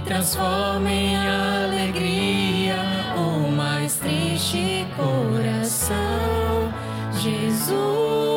transforma em alegria o mais triste coração. Jesus.